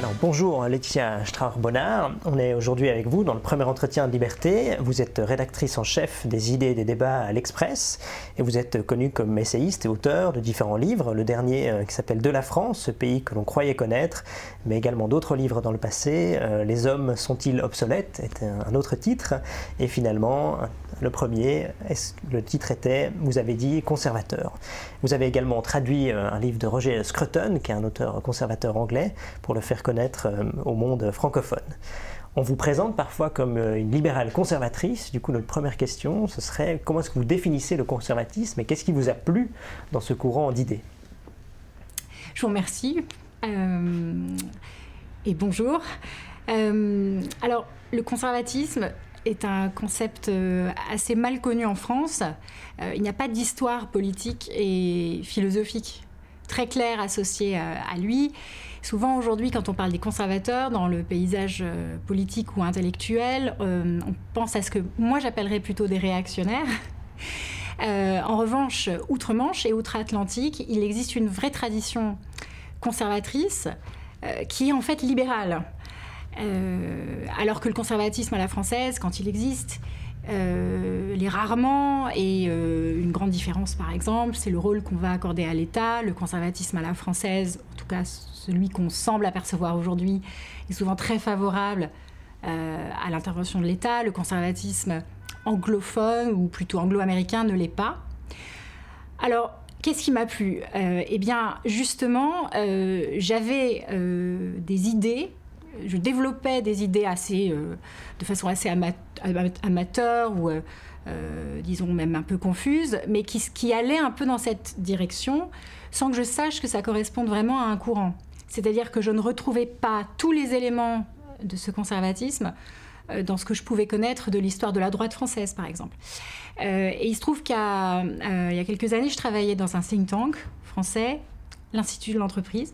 Alors bonjour Laetitia Strauch-Bonnard, on est aujourd'hui avec vous dans le premier entretien de Liberté. Vous êtes rédactrice en chef des idées et des débats à l'Express et vous êtes connue comme essayiste et auteur de différents livres. Le dernier euh, qui s'appelle De la France, ce pays que l'on croyait connaître, mais également d'autres livres dans le passé. Euh, Les hommes sont-ils obsolètes est un autre titre. Et finalement, le premier, le titre était, vous avez dit, conservateur. Vous avez également traduit euh, un livre de Roger Scruton, qui est un auteur conservateur anglais, pour le faire connaître euh, au monde francophone. On vous présente parfois comme euh, une libérale conservatrice. Du coup, notre première question, ce serait comment est-ce que vous définissez le conservatisme et qu'est-ce qui vous a plu dans ce courant d'idées? Je vous remercie. et bonjour. alors, le conservatisme, est un concept euh, assez mal connu en France. Euh, il n'y a pas d'histoire politique et philosophique très claire associée à, lui. Souvent aujourd'hui, quand on parle des conservateurs dans le paysage euh, politique ou intellectuel, on pense à ce que moi j'appellerais plutôt des réactionnaires. en revanche, outre-Manche et outre-Atlantique, il existe une vraie tradition conservatrice qui est en fait libérale. Euh, alors que le conservatisme à la française, quand il existe, euh, rarement. Et euh, une grande différence, par exemple, c'est le rôle qu'on va accorder à l'État. Le conservatisme à la française, cas celui qu'on semble apercevoir aujourd'hui, est souvent très favorable à l'intervention de l'État. Le conservatisme anglophone, ou plutôt anglo-américain, ne l'est pas. Alors, Qu'est-ce qui m'a plu? Eh bien, justement, j'avais des idées je développais des idées assez, euh, de façon assez amateur ou, euh, euh, disons, même un peu confuse, mais qui, qui allaient un peu dans cette direction sans que je sache que ça corresponde vraiment à un courant. C'est-à-dire que je ne retrouvais pas tous les éléments de ce conservatisme dans ce que je pouvais connaître de l'histoire de la droite française, par exemple. et il se trouve qu'il y a quelques années, je travaillais dans un think tank français, l'Institut de l'entreprise,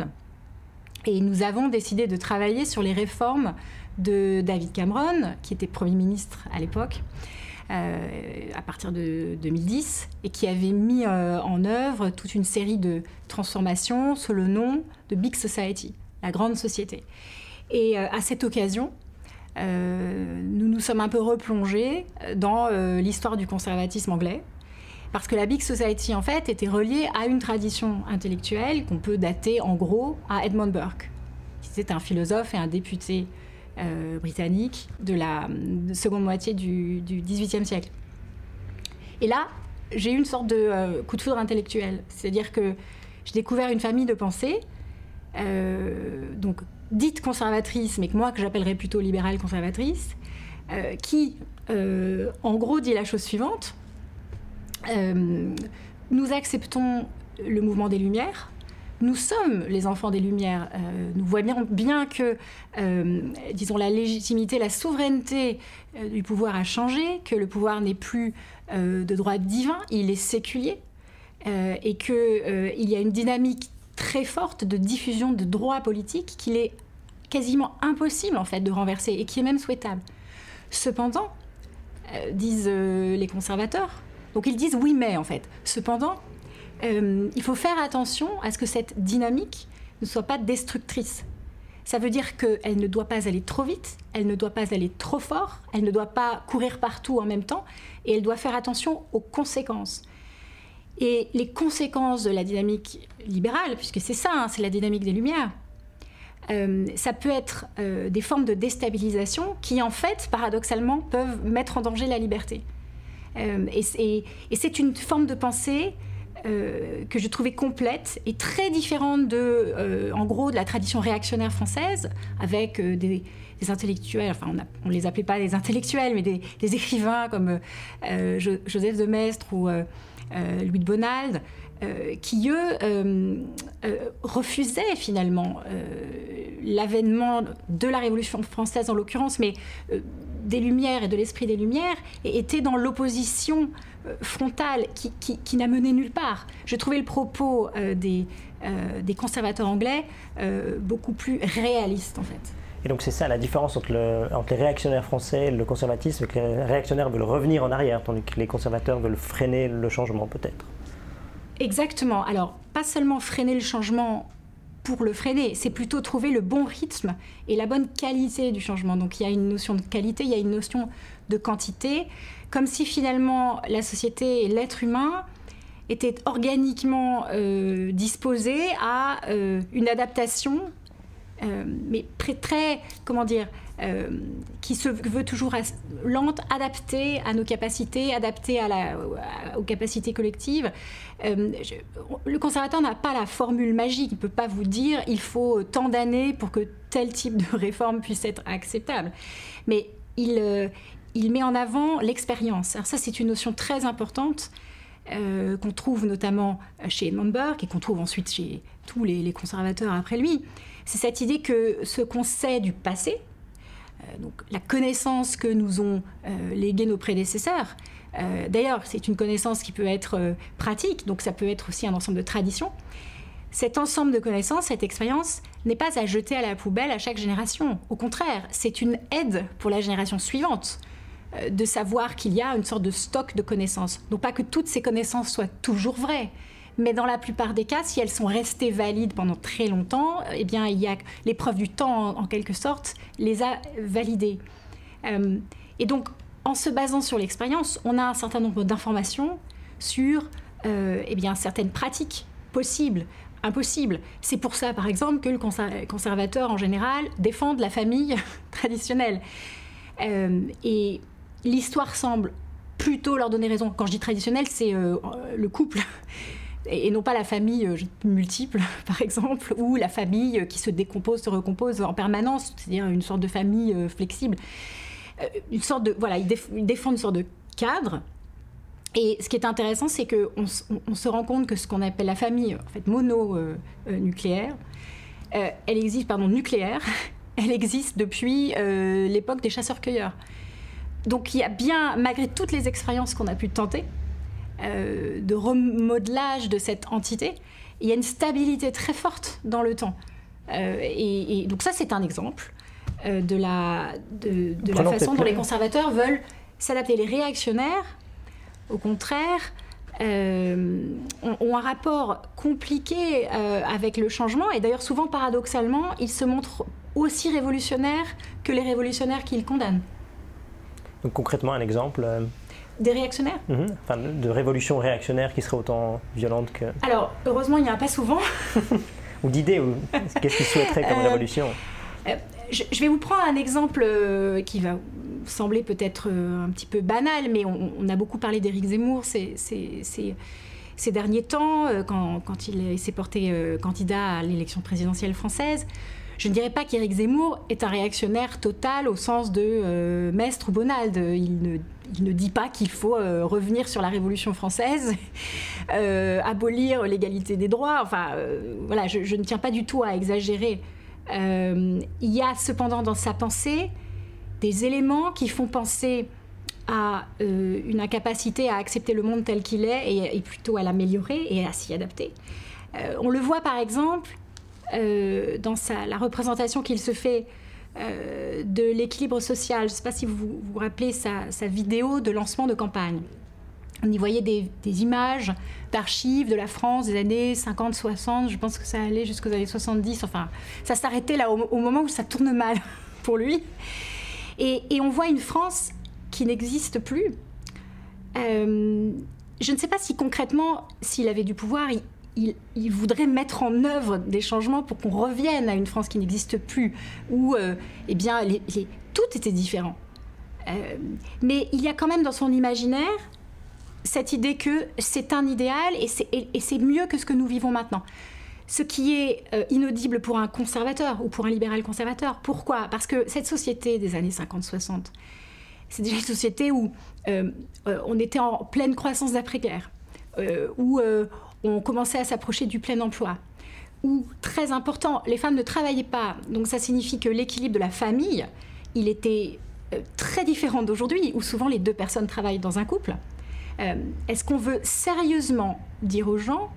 et nous avons décidé de travailler sur les réformes de David Cameron, qui était Premier ministre à l'époque, euh, à partir de 2010, et qui avait mis euh, en œuvre toute une série de transformations sous le nom de Big Society, la grande société. Et euh, à cette occasion, nous nous sommes un peu replongés dans l'histoire du conservatisme anglais, parce que la Big Society, en fait, était reliée à une tradition intellectuelle qu'on peut dater, en gros, à Edmund Burke, qui était un philosophe et un député euh, britannique de la seconde moitié du, XVIIIe siècle. Et là, j'ai eu une sorte de euh, coup de foudre intellectuel. C'est-à-dire que j'ai découvert une famille de pensée, euh, donc dite conservatrice, mais que moi, que j'appellerais plutôt libérale conservatrice, qui, en gros, dit la chose suivante euh, nous acceptons le mouvement des Lumières. Nous sommes les enfants des Lumières. Euh, nous voyons bien que, euh, disons, la légitimité, la souveraineté du pouvoir a changé, que le pouvoir n'est plus de droit divin, il est séculier, et qu'il y a une dynamique très forte de diffusion de droits politiques qu'il est quasiment impossible en fait de renverser et qui est même souhaitable. Cependant, disent les conservateurs, donc ils disent oui mais en fait. Cependant, euh, il faut faire attention à ce que cette dynamique ne soit pas destructrice. Ça veut dire qu'elle ne doit pas aller trop vite, elle ne doit pas aller trop fort, elle ne doit pas courir partout en même temps, et elle doit faire attention aux conséquences. Et les conséquences de la dynamique libérale, puisque c'est ça, hein, c'est la dynamique des Lumières, euh, ça peut être euh, des formes de déstabilisation qui, en fait, paradoxalement, peuvent mettre en danger la liberté. Et, c'est une forme de pensée euh, que je trouvais complète et très différente de, euh, en gros, de la tradition réactionnaire française, avec des, intellectuels, enfin on ne les appelait pas des intellectuels, mais des, écrivains comme Joseph de Maistre ou Louis de Bonald, qui eux refusaient finalement l'avènement de la Révolution française en l'occurrence, mais des Lumières et de l'esprit des Lumières et était dans l'opposition euh, frontale qui, n'a mené nulle part. Je trouvais le propos euh, des, euh, des, conservateurs anglais beaucoup plus réaliste en fait. Et donc c'est ça la différence entre, le, entre, les réactionnaires français et le conservatisme, que les réactionnaires veulent revenir en arrière, tandis que les conservateurs veulent freiner le changement peut-être. Exactement. Alors, pas seulement freiner le changement pour le freiner. C'est plutôt trouver le bon rythme et la bonne qualité du changement. Donc il y a une notion de qualité, il y a une notion de quantité, comme si finalement la société et l'être humain étaient organiquement euh, disposés à euh, une adaptation, euh, mais très, très, comment dire, qui se veut toujours lente, adaptée à nos capacités, adaptée aux capacités collectives. le conservateur n'a pas la formule magique, il ne peut pas vous dire il faut tant d'années pour que tel type de réforme puisse être acceptable. Mais il, il met en avant l'expérience. Alors ça, c'est une notion très importante euh, qu'on trouve notamment chez Edmund Burke et qu'on trouve ensuite chez tous les, conservateurs après lui. C'est cette idée que ce qu'on sait du passé, euh, donc la connaissance que nous ont euh, léguée nos prédécesseurs, d'ailleurs c'est une connaissance qui peut être pratique, donc ça peut être aussi un ensemble de traditions, cet ensemble de connaissances, cette expérience, n'est pas à jeter à la poubelle à chaque génération. Au contraire, c'est une aide pour la génération suivante euh, de savoir qu'il y a une sorte de stock de connaissances. Non pas que toutes ces connaissances soient toujours vraies, mais dans la plupart des cas, si elles sont restées valides pendant très longtemps, eh bien, il y a l'épreuve du temps, en, quelque sorte, les a validées. Euh, et donc, en se basant sur l'expérience, on a un certain nombre d'informations sur euh, eh bien, certaines pratiques possibles, impossibles. C'est pour ça, par exemple, que le conservateur, en général, défendent la famille traditionnelle. et l'histoire semble plutôt leur donner raison. Quand je dis traditionnel, c'est euh, le couple. Et, non pas la famille euh, multiple, par exemple, ou la famille qui se décompose, se recompose en permanence, c'est-à-dire une sorte de famille euh, flexible. une sorte de, voilà, ils, défendent une sorte de cadre. Et ce qui est intéressant, c'est qu'on on, se rend compte que ce qu'on appelle la famille en fait, mono-nucléaire, elle existe, pardon, nucléaire, elle existe depuis l'époque des chasseurs-cueilleurs. Donc il y a bien, malgré toutes les expériences qu'on a pu tenter, euh, de remodelage de cette entité, il y a une stabilité très forte dans le temps. Euh, et, donc ça, c'est un exemple euh, de la, de, la façon dont les conservateurs veulent s'adapter. Les réactionnaires, au contraire, ont, un rapport compliqué avec le changement. Et d'ailleurs, souvent, paradoxalement, ils se montrent aussi révolutionnaires que les révolutionnaires qu'ils condamnent. Donc concrètement, un exemple Des réactionnaires mhm. Enfin, de révolution réactionnaire qui serait autant violente que... Alors, heureusement, il n'y en a pas souvent. ou d'idées, ou qu'est-ce qu'ils souhaiteraient comme euh, révolution euh, je, vais vous prendre un exemple qui va sembler peut-être un petit peu banal, mais on, a beaucoup parlé d'Éric Zemmour ces, ces, derniers temps, quand, quand il s'est porté candidat à l'élection présidentielle française. Je ne dirais pas qu'Éric Zemmour est un réactionnaire total au sens de euh, Mestre ou Bonald. Il ne, dit pas qu'il faut euh, revenir sur la Révolution française, euh, abolir l'égalité des droits. Enfin, voilà, je, ne tiens pas du tout à exagérer. il y a cependant dans sa pensée des éléments qui font penser à une incapacité à accepter le monde tel qu'il est et, plutôt à l'améliorer et à s'y adapter. on le voit par exemple euh, dans la représentation qu'il se fait euh, de l'équilibre social. Je ne sais pas si vous vous rappelez sa, vidéo de lancement de campagne. On y voyait des, images d'archives de la France des années 50-60, je pense que ça allait jusqu'aux années 70, enfin ça s'arrêtait là au, moment où ça tourne mal pour lui. Et, on voit une France qui n'existe plus. Euh, je ne sais pas si concrètement, s'il avait du pouvoir, il, voudrait mettre en œuvre des changements pour qu'on revienne à une France qui n'existe plus, où euh, eh bien, tout était différent. Euh, mais il y a quand même dans son imaginaire cette idée que c'est un idéal et c'est mieux que ce que nous vivons maintenant. Ce qui est euh, inaudible pour un conservateur ou pour un libéral conservateur. Pourquoi? Parce que cette société des années 50-60, c'est déjà une société où on était en pleine croissance d'après-guerre, où on commençait à s'approcher du plein emploi. Ou, très important, les femmes ne travaillaient pas. Donc ça signifie que l'équilibre de la famille, il était euh, très différent d'aujourd'hui, où souvent les deux personnes travaillent dans un couple. Euh, est-ce qu'on veut sérieusement dire aux gens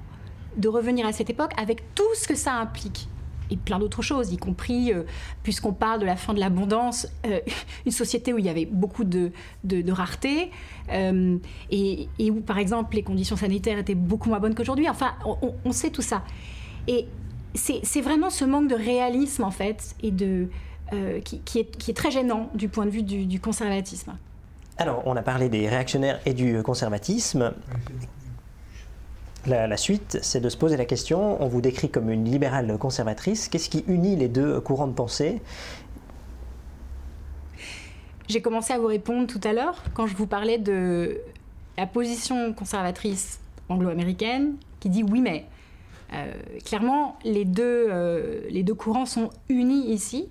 de revenir à cette époque avec tout ce que ça implique? Et plein d'autres choses, y compris, euh, puisqu'on parle de la fin de l'abondance, euh, une société où il y avait beaucoup de, de, rareté, euh, et, où, par exemple, les conditions sanitaires étaient beaucoup moins bonnes qu'aujourd'hui. Enfin, on, sait tout ça. Et c'est vraiment ce manque de réalisme, en fait, et de, qui, est, très gênant du point de vue du conservatisme. Alors, on a parlé des réactionnaires et du conservatisme. La, suite, c'est de se poser la question, on vous décrit comme une libérale conservatrice, qu'est-ce qui unit les deux courants de pensée? J'ai commencé à vous répondre tout à l'heure quand je vous parlais de la position conservatrice anglo-américaine qui dit oui mais. Euh, clairement, les deux, euh, les deux courants sont unis ici.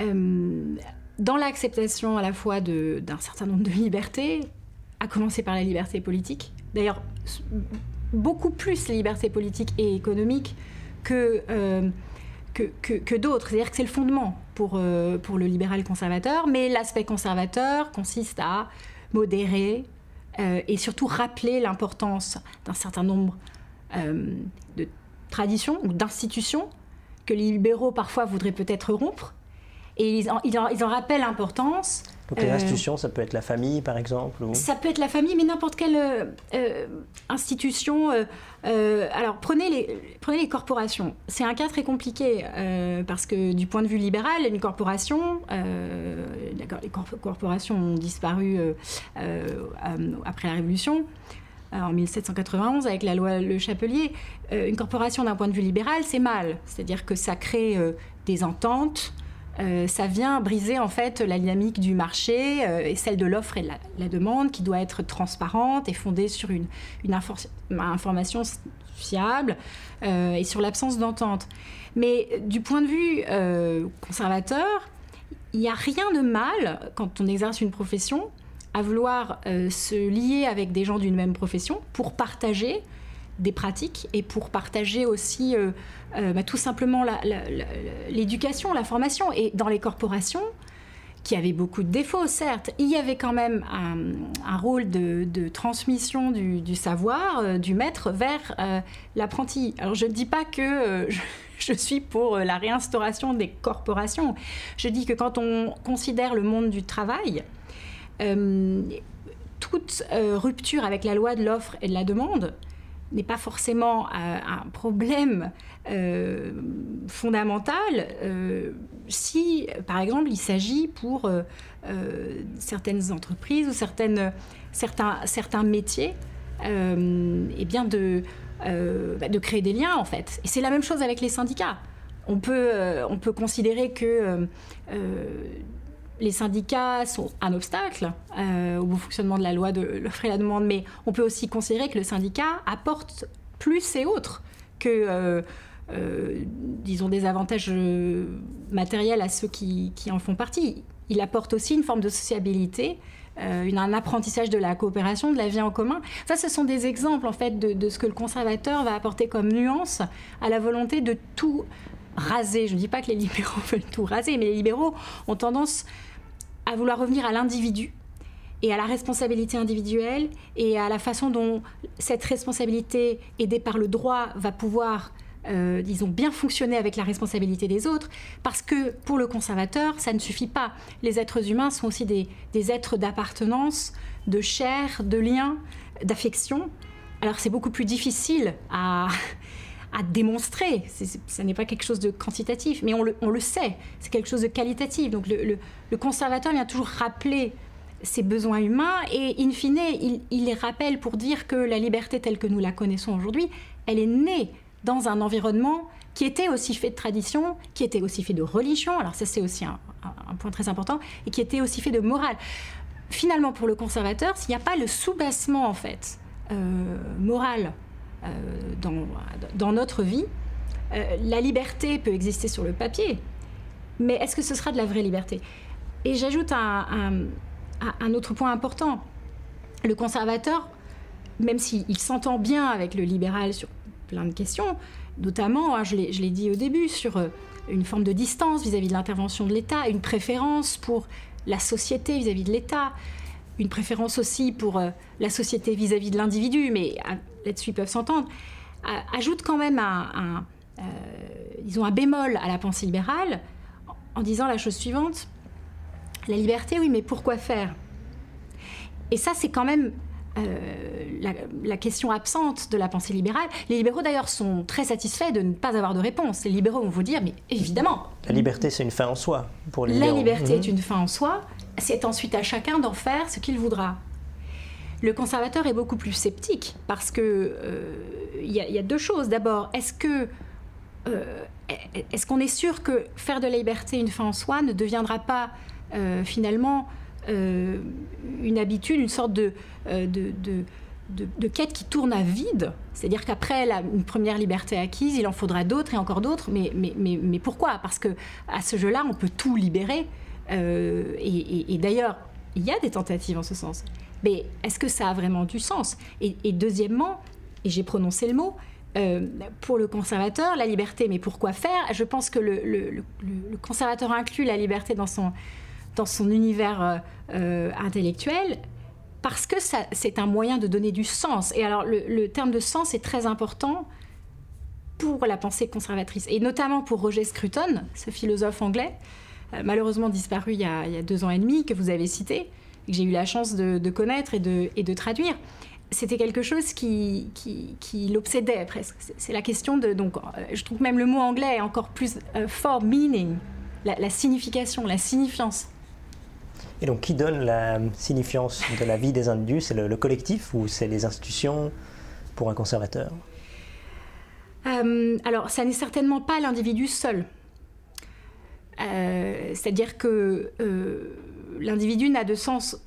Euh, dans l'acceptation à la fois d'un certain nombre de libertés, à commencer par la liberté politique. D'ailleurs, beaucoup plus les libertés politiques et économiques que, euh, que, que, d'autres. C'est-à-dire que c'est le fondement pour, euh, pour le libéral conservateur, mais l'aspect conservateur consiste à modérer euh, et surtout rappeler l'importance d'un certain nombre de traditions ou d'institutions que les libéraux parfois voudraient peut-être rompre. Et ils en, ils en rappellent l'importance donc les euh, institutions, ça peut être la famille, par exemple Ça peut être la famille, mais n'importe quelle euh, euh, institution. alors prenez les, prenez les corporations. C'est un cas très compliqué parce que du point de vue libéral, une corporation, les corporations ont disparu après la Révolution. En 1791, avec la loi Le Chapelier, une corporation d'un point de vue libéral, c'est mal. C'est-à-dire que ça crée des ententes, euh, ça vient briser en fait la dynamique du marché euh, et celle de l'offre et la, la, demande qui doit être transparente et fondée sur une, information fiable euh, et sur l'absence d'entente. Mais du point de vue conservateur, il n'y a rien de mal quand on exerce une profession à vouloir se lier avec des gens d'une même profession pour partager des pratiques et pour partager aussi euh, euh, bah, tout simplement l'éducation, la, formation. Et dans les corporations, qui avaient beaucoup de défauts, certes, il y avait quand même un, rôle de, transmission du, savoir euh, du maître vers l'apprenti. Alors je ne dis pas que je, suis pour la réinstauration des corporations. Je dis que quand on considère le monde du travail, toute rupture avec la loi de l'offre et de la demande n'est pas forcément un problème euh, fondamental euh, si, par exemple, il s'agit pour euh, certaines entreprises ou certaines, certains, certains métiers eh bien de, bah, de créer des liens, en fait. Et c'est la même chose avec les syndicats. On peut considérer que les syndicats sont un obstacle euh, au bon fonctionnement de la loi de l'offre et la demande, mais on peut aussi considérer que le syndicat apporte plus et autres que, euh, euh, disons, des avantages matériels à ceux qui, en font partie. Il apporte aussi une forme de sociabilité, un apprentissage de la coopération, de la vie en commun. Ça, ce sont des exemples, en fait, de, de ce que le conservateur va apporter comme nuance à la volonté de tout raser. Je ne dis pas que les libéraux veulent tout raser, mais les libéraux ont tendance à vouloir revenir à l'individu et à la responsabilité individuelle et à la façon dont cette responsabilité, aidée par le droit, va pouvoir, euh, disons, bien fonctionner avec la responsabilité des autres, parce que pour le conservateur, ça ne suffit pas. Les êtres humains sont aussi des, des êtres d'appartenance, de chair, de lien, d'affection. Alors c'est beaucoup plus difficile à, à démontrer. Ce n'est pas quelque chose de quantitatif, mais on le, on le sait. C'est quelque chose de qualitatif. Donc le, le, conservateur vient toujours rappeler ses besoins humains et, in fine, il, il, les rappelle pour dire que la liberté telle que nous la connaissons aujourd'hui, elle est née dans un environnement qui était aussi fait de tradition, qui était aussi fait de religion, alors ça c'est aussi un, un, point très important, et qui était aussi fait de morale. Finalement, pour le conservateur, s'il n'y a pas le soubassement en fait euh, moral dans, dans, notre vie, euh, la liberté peut exister sur le papier, mais est-ce que ce sera de la vraie liberté? Et j'ajoute un, un, autre point important. Le conservateur, même s'il s'entend bien avec le libéral sur plein de questions, notamment, hein, je l'ai dit au début, sur euh, une forme de distance vis-à-vis de l'intervention de l'État, une préférence pour la société vis-à-vis de l'État, une préférence aussi pour la société vis-à-vis de l'individu, mais là-dessus ils peuvent s'entendre, ajoute quand même un, euh, ils ont un bémol à la pensée libérale en disant la chose suivante la liberté, oui, mais pourquoi faire? Et ça, c'est quand même la, question absente de la pensée libérale. Les libéraux d'ailleurs sont très satisfaits de ne pas avoir de réponse. Les libéraux vont vous dire, mais évidemment. La liberté, c'est une fin en soi pour les libéraux. La liberté est mhm. une fin en soi. C'est ensuite à chacun d'en faire ce qu'il voudra. Le conservateur est beaucoup plus sceptique parce que euh, il y, a deux choses. D'abord, est-ce que euh, qu'on est sûr que faire de la liberté une fin en soi ne deviendra pas euh, finalement une habitude, une sorte de, de, de, quête qui tourne à vide? C'est-à-dire qu'après une première liberté acquise, il en faudra d'autres et encore d'autres. Mais, mais, mais, mais, pourquoi? Parce que à ce jeu-là, on peut tout libérer. Et d'ailleurs, il y a des tentatives en ce sens. Mais est-ce que ça a vraiment du sens? Et, deuxièmement, et j'ai prononcé le mot, euh, pour le conservateur, la liberté, mais pourquoi faire? Je pense que le, conservateur inclut la liberté dans son, dans son univers euh, euh, intellectuel parce que c'est un moyen de donner du sens. Et alors, le, terme de sens est très important pour la pensée conservatrice, et notamment pour Roger Scruton, ce philosophe anglais, malheureusement disparu il y, a, il y, a, deux ans et demi, que vous avez cité, que j'ai eu la chance de, connaître et de, et de traduire, c'était quelque chose qui, qui, l'obsédait presque. C'est la question de. Donc, euh, je trouve même le mot anglais est encore plus euh, fort, meaning, la, signification, la signifiance. Et donc, qui donne la signifiance de la vie des individus? C'est le, collectif ou c'est les institutions pour un conservateur? Euh, Alors, ça n'est certainement pas l'individu seul. C'est-à-dire que l'individu n'a de sens,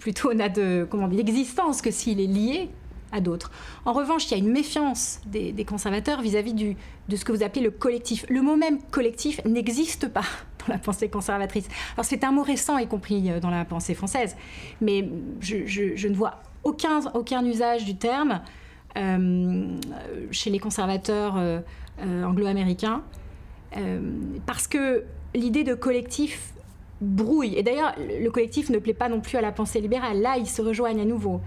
plutôt n'a de comment d'existence que s'il est lié à d'autres. En revanche, il y a une méfiance des, conservateurs vis-à-vis de ce que vous appelez le collectif. Le mot même collectif n'existe pas dans la pensée conservatrice. Alors c'est un mot récent, y compris euh, dans la pensée française, mais je, ne vois aucun, usage du terme euh, chez les conservateurs euh, anglo-américains, parce que l'idée de collectif brouille. Et d'ailleurs, le collectif ne plaît pas non plus à la pensée libérale. Là, ils se rejoignent à nouveau.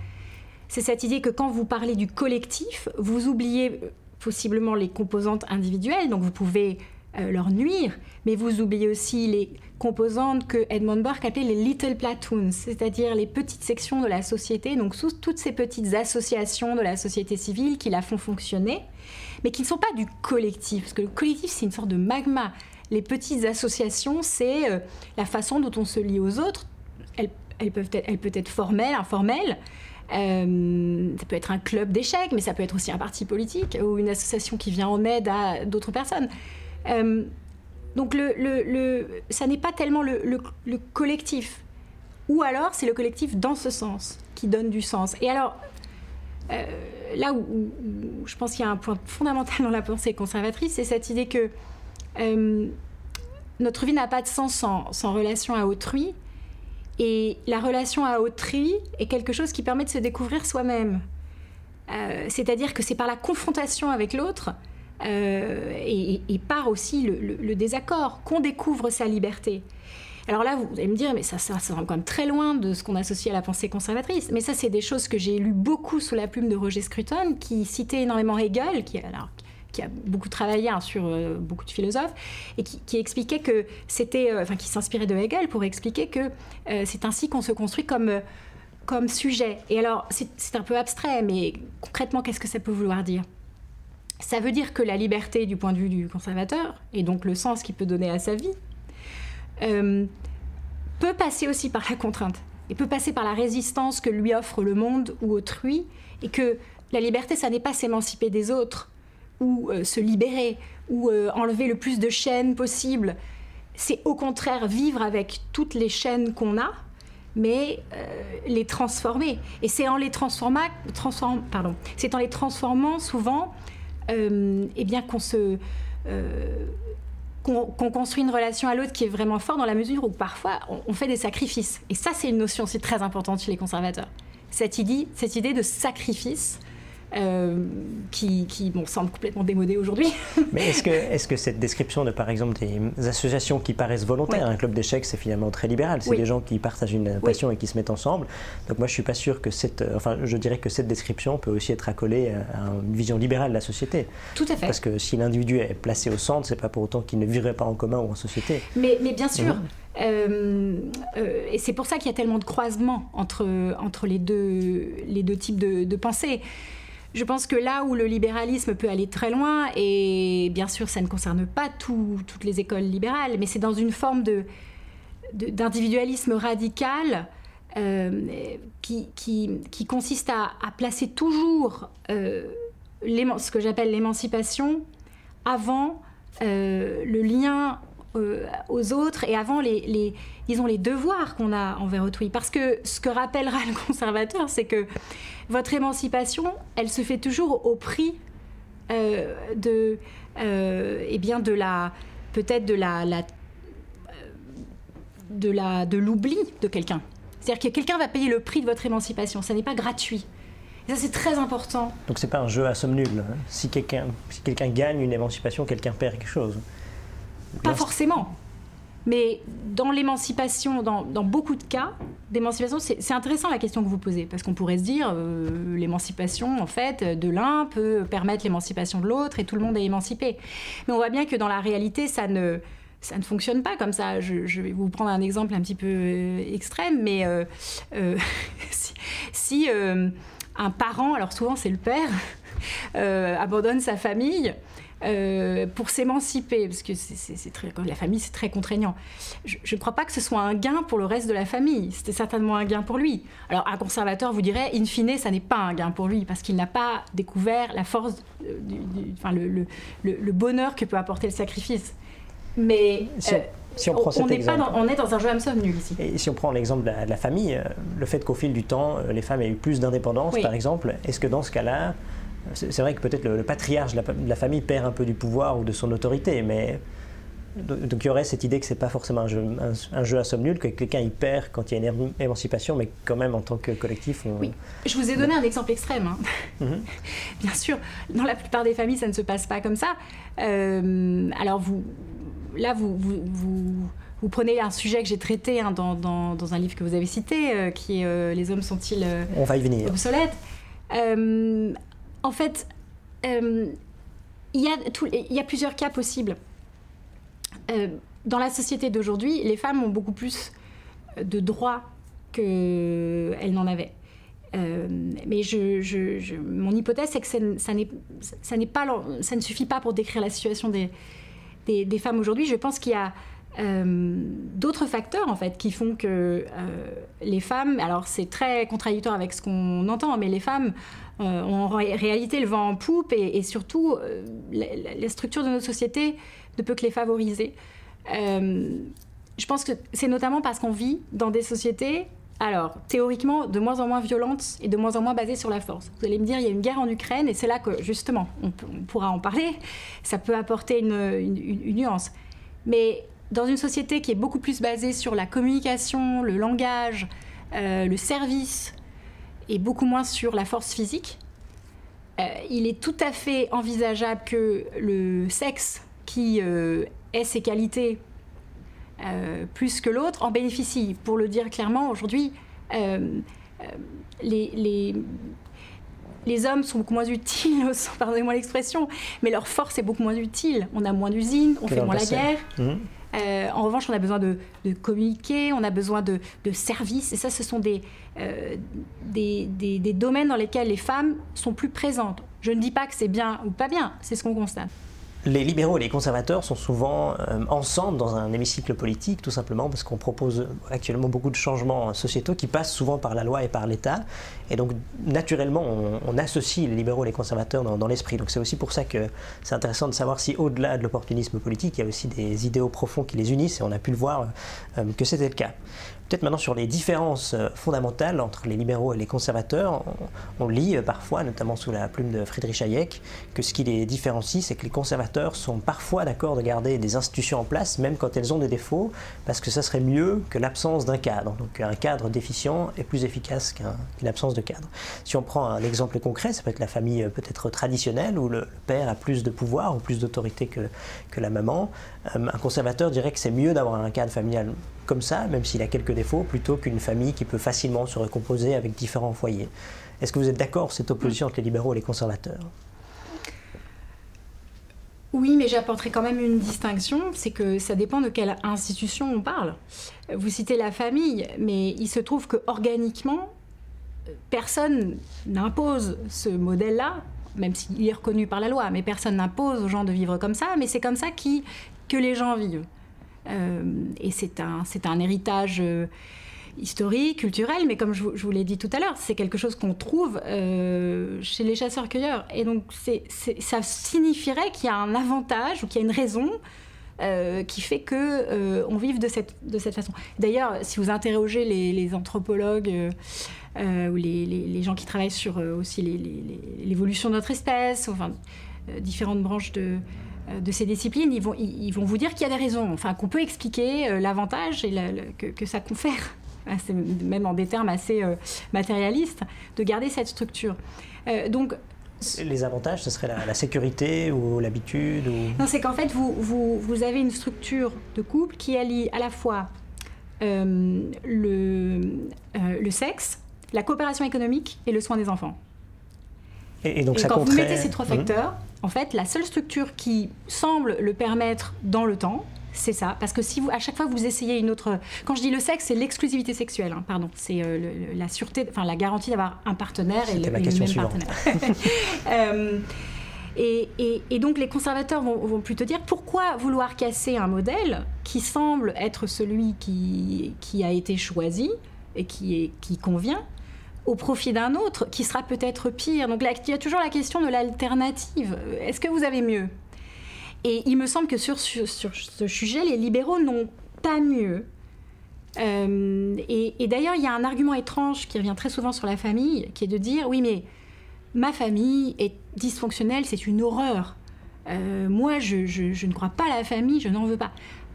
C'est cette idée que quand vous parlez du collectif, vous oubliez euh, possiblement les composantes individuelles, donc vous pouvez euh, leur nuire, mais vous oubliez aussi les composantes que Edmund Burke appelait les little platoons, c'est-à-dire les petites sections de la société, donc toutes ces petites associations de la société civile qui la font fonctionner, mais qui ne sont pas du collectif, parce que le collectif c'est une sorte de magma, les petites associations, c'est euh, la façon dont on se lie aux autres. Elles, peuvent être formelles, informelles. Euh, ça peut être un club d'échecs, mais ça peut être aussi un parti politique ou une association qui vient en aide à d'autres personnes. Euh, donc le, ça n'est pas tellement le, collectif. Ou alors c'est le collectif dans ce sens qui donne du sens. Et alors, là où, je pense qu'il y a un point fondamental dans la pensée conservatrice, c'est cette idée que euh, notre vie n'a pas de sens sans, relation à autrui. Et la relation à autrui est quelque chose qui permet de se découvrir soi-même. Euh, c'est-à-dire que c'est par la confrontation avec l'autre euh, et, par aussi le, désaccord qu'on découvre sa liberté. Alors là, vous allez me dire, mais ça, ça, quand même très loin de ce qu'on associe à la pensée conservatrice. Mais ça, c'est des choses que j'ai lues beaucoup sous la plume de Roger Scruton, qui citait énormément Hegel, qui, a beaucoup travaillé hein, sur euh, beaucoup de philosophes, et qui, expliquait que c'était, euh, qui s'inspirait de Hegel pour expliquer que c'est ainsi qu'on se construit comme sujet. Et alors, c'est un peu abstrait, mais concrètement, qu'est-ce que ça peut vouloir dire? Ça veut dire que la liberté du point de vue du conservateur, et donc le sens qu'il peut donner à sa vie, peut passer aussi par la contrainte, et peut passer par la résistance que lui offre le monde ou autrui, et que la liberté, ça n'est pas s'émanciper des autres, ou euh, se libérer, ou euh, enlever le plus de chaînes possible. C'est au contraire vivre avec toutes les chaînes qu'on a, mais euh, les transformer. Et c'est en les transformant, transform, pardon, c'est en les transformant souvent, eh bien qu'on se qu'on construit une relation à l'autre qui est vraiment forte dans la mesure où parfois on, fait des sacrifices. Et ça, c'est une notion aussi très importante chez les conservateurs. Cette idée, cette idée de sacrifice euh, qui, qui bon, semble complètement démodé aujourd'hui. Mais est-ce que, est que cette description de, par exemple, des associations qui paraissent volontaires, un club d'échecs, c'est finalement très libéral, c'est des gens qui partagent une passion et qui se mettent ensemble. Donc moi, je suis pas sûr que cette, enfin, je dirais que cette description peut aussi être accolée à une vision libérale de la société. Tout à fait. Parce que si l'individu est placé au centre, c'est pas pour autant qu'il ne vivrait pas en commun ou en société. Mais, mais bien sûr. Euh, euh, et c'est pour ça qu'il y a tellement de croisements entre, entre les, deux, les deux types de, de pensée. Je pense que là où le libéralisme peut aller très loin, et bien sûr ça ne concerne pas toutes les écoles libérales, mais c'est dans une forme d'individualisme radical euh, qui, consiste à, à placer toujours euh, ce que j'appelle l'émancipation avant euh, le lien euh, aux autres et avant les, les, les devoirs qu'on a envers autrui. Parce que ce que rappellera le conservateur, c'est que votre émancipation, elle se fait toujours au prix euh, de, euh, eh bien de la, peut-être de la de la, de l'oubli de quelqu'un. C'est-à-dire que quelqu'un va payer le prix de votre émancipation. Ça n'est pas gratuit. Et ça, c'est très important. Donc, c'est pas un jeu à somme nulle. Hein. Si quelqu'un si quelqu'un gagne une émancipation, quelqu'un perd quelque chose. Pas forcément. Mais dans l'émancipation, dans, beaucoup de cas d'émancipation, c'est intéressant la question que vous posez, parce qu'on pourrait se dire, euh, l'émancipation, en fait, de l'un peut permettre l'émancipation de l'autre, et tout le monde est émancipé. Mais on voit bien que dans la réalité, ça ne, ça ne fonctionne pas comme ça. Je, vais vous prendre un exemple un petit peu euh, extrême, mais euh, si, un parent, alors souvent c'est le père, abandonne sa famille, euh, pour s'émanciper, parce que c'est très, la famille, c'est très contraignant. Je ne crois pas que ce soit un gain pour le reste de la famille. C'était certainement un gain pour lui. Alors, un conservateur vous dirait, in fine, ça n'est pas un gain pour lui, parce qu'il n'a pas découvert la force, euh, du, enfin, le, le, le, bonheur que peut apporter le sacrifice. Mais. Si on, prend cet est on est dans un jeu à nul ici. Et si on prend l'exemple de, la famille, euh, le fait qu'au fil du temps, les femmes aient eu plus d'indépendance, par exemple, est-ce que dans ce cas-là, c'est vrai que peut-être le, patriarche de la, famille perd un peu du pouvoir ou de son autorité, mais donc il y aurait cette idée que c'est pas forcément un jeu, un, jeu, à somme nulle, que quelqu'un y perd quand il y a une émancipation, mais quand même en tant que collectif. On... Oui, je vous ai donné un exemple extrême. Hein. Mhm. Bien sûr, dans la plupart des familles, ça ne se passe pas comme ça. Euh, alors vous, là, vous, vous, vous, prenez un sujet que j'ai traité hein, dans, dans, dans, un livre que vous avez cité, euh, qui est euh, Les hommes sont-ils obsolètes? En fait, euh, il, y a plusieurs cas possibles. Euh, dans la société d'aujourd'hui, les femmes ont beaucoup plus de droits qu'elles n'en avaient. Euh, mais mon hypothèse, c'est que ça, ne suffit pas pour décrire la situation des, des femmes aujourd'hui. Je pense qu'il y a euh, d'autres facteurs en fait qui font que euh, les femmes, alors c'est très contradictoire avec ce qu'on entend, mais les femmes euh, ont en réalité le vent en poupe et, surtout la, structure de notre société ne peut que les favoriser. je pense que c'est notamment parce qu'on vit dans des sociétés alors, théoriquement, de moins en moins violentes et de moins en moins basées sur la force. Vous allez me dire, il y a une guerre en Ukraine, et c'est là que, justement, on, pourra en parler. Ça peut apporter une, une nuance. Mais dans une société qui est beaucoup plus basée sur la communication, le langage, euh, le service, et beaucoup moins sur la force physique, euh, il est tout à fait envisageable que le sexe qui euh, ait ses qualités plus que l'autre en bénéficie. Pour le dire clairement, aujourd'hui, les, les, les hommes sont beaucoup moins utiles, pardonnez-moi l'expression, mais leur force est beaucoup moins utile. On a moins d'usines, on fait moins la guerre. Mmh. Euh, en revanche, on a besoin de, communiquer, on a besoin de, services. Et ça, ce sont euh, des, des, domaines dans lesquels les femmes sont plus présentes. Je ne dis pas que c'est bien ou pas bien, c'est ce qu'on constate les libéraux et les conservateurs sont souvent euh, ensemble dans un hémicycle politique, tout simplement parce qu'on propose actuellement beaucoup de changements sociétaux qui passent souvent par la loi et par l'État. Et donc, naturellement, on, associe les libéraux et les conservateurs dans, l'esprit. Donc, c'est aussi pour ça que c'est intéressant de savoir si, au-delà de l'opportunisme politique, il y a aussi des idéaux profonds qui les unissent, et on a pu le voir euh, que c'était le cas. Peut-être maintenant sur les différences euh, fondamentales entre les libéraux et les conservateurs. On, lit euh, parfois, notamment sous la plume de Friedrich Hayek, que ce qui les différencie, c'est que les conservateurs sont parfois d'accord de garder des institutions en place, même quand elles ont des défauts, parce que ça serait mieux que l'absence d'un cadre. Donc un cadre déficient est plus efficace qu'une absence de cadre. Si on prend un exemple concret, ça peut être la famille euh, peut-être traditionnelle, où le père a plus de pouvoir ou plus d'autorité que, que la maman. Un conservateur dirait que c'est mieux d'avoir un cadre familial comme ça, même s'il a quelques défauts, plutôt qu'une famille qui peut facilement se recomposer avec différents foyers. Est-ce que vous êtes d'accord cette opposition entre les libéraux et les conservateurs? Oui, mais j'apporterai quand même une distinction, c'est que ça dépend de quelle institution on parle. Vous citez la famille, mais il se trouve que organiquement, personne n'impose ce modèle-là, même s'il est reconnu par la loi, mais personne n'impose aux gens de vivre comme ça, mais c'est comme ça qui, que les gens vivent. Euh, et c'est un, c'est un héritage euh, historique, culturel, mais comme je, vous l'ai dit tout à l'heure, c'est quelque chose qu'on trouve euh, chez les chasseurs-cueilleurs. Et donc c'est, ça signifierait qu'il y a un avantage ou qu'il y a une raison qui fait que on vive de cette, de cette façon. D'ailleurs, si vous interrogez les, anthropologues ou les, les, gens qui travaillent sur aussi l'évolution de notre espèce, enfin différentes branches de, de ces disciplines, ils vont, ils, vont vous dire qu'il y a des raisons, enfin qu'on peut expliquer euh, l'avantage et que, ça confère, même en des termes assez euh, matérialistes, de garder cette structure. donc les avantages, ce serait la, sécurité ou l'habitude ou... Non, c'est qu'en fait, vous, vous, vous, avez une structure de couple qui allie à la fois le, le sexe, la coopération économique et le soin des enfants. Et, donc ça quand vous mettez ces trois mhm. facteurs, en fait, la seule structure qui semble le permettre dans le temps, c'est ça. Parce que si vous, à chaque fois vous essayez une autre. Quand je dis le sexe, c'est l'exclusivité sexuelle, hein, pardon. C'est euh, la sûreté, enfin la garantie d'avoir un partenaire et le, ma question même partenaire. Euh, et, et, donc les conservateurs vont, vont, plutôt dire pourquoi vouloir casser un modèle qui semble être celui qui, qui a été choisi et qui, est, qui convient au profit d'un autre qui sera peut-être pire. Donc il y a toujours la question de l'alternative. Est-ce que vous avez mieux? Et il me semble que sur, ce sujet, les libéraux n'ont pas mieux. Euh, et, d'ailleurs, il y a un argument étrange qui revient très souvent sur la famille, qui est de dire oui, mais ma famille est dysfonctionnelle, c'est une horreur. Euh, moi, je, ne crois pas à la famille, je n'en veux pas.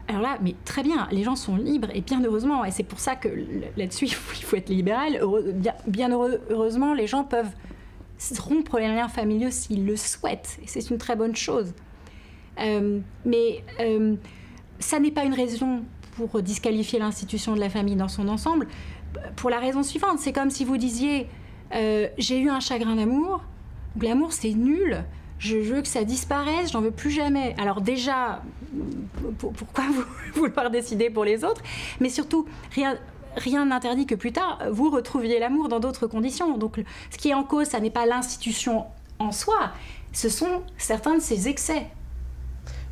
Alors là, mais très bien, les gens sont libres et bien heureusement, et c'est pour ça que là-dessus il faut être libéral. bien, heureusement, les gens peuvent rompre les liens familiaux s'ils le souhaitent, et c'est une très bonne chose. Euh, mais euh, ça n'est pas une raison pour disqualifier l'institution de la famille dans son ensemble, pour la raison suivante, c'est comme si vous disiez euh, j'ai eu un chagrin d'amour, l'amour c'est nul, je veux que ça disparaisse, j'en veux plus jamais. Alors déjà, pourquoi vouloir décider pour les autres? Mais surtout, rien, rien n'interdit que plus tard, vous retrouviez l'amour dans d'autres conditions. Donc ce qui est en cause, ça n'est pas l'institution en soi, ce sont certains de ses excès.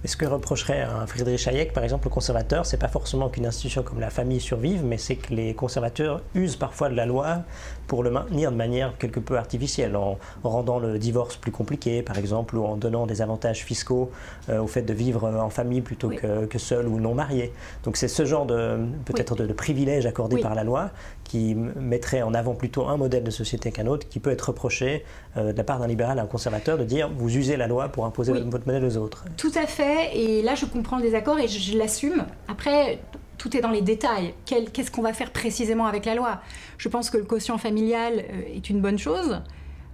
Et ce que reprocherait un Friedrich Hayek, par exemple, au conservateur, c'est pas forcément qu'une institution comme la famille survive, mais c'est que les conservateurs usent parfois de la loi pour le maintenir de manière quelque peu artificielle, en rendant le divorce plus compliqué, par exemple, ou en donnant des avantages fiscaux euh, au fait de vivre en famille plutôt que, que, seul ou non marié. Donc c'est ce genre de peut-être de, privilèges accordés par la loi qui mettrait en avant plutôt un modèle de société qu'un autre, qui peut être reproché euh, de la part d'un libéral à un conservateur de dire vous usez la loi pour imposer votre modèle aux autres. Tout à fait, et là je comprends le désaccord et je l'assume. Après, tout est dans les détails. Qu'est-ce qu'on va faire précisément avec la loi? Je pense que le quotient familial euh, est une bonne chose.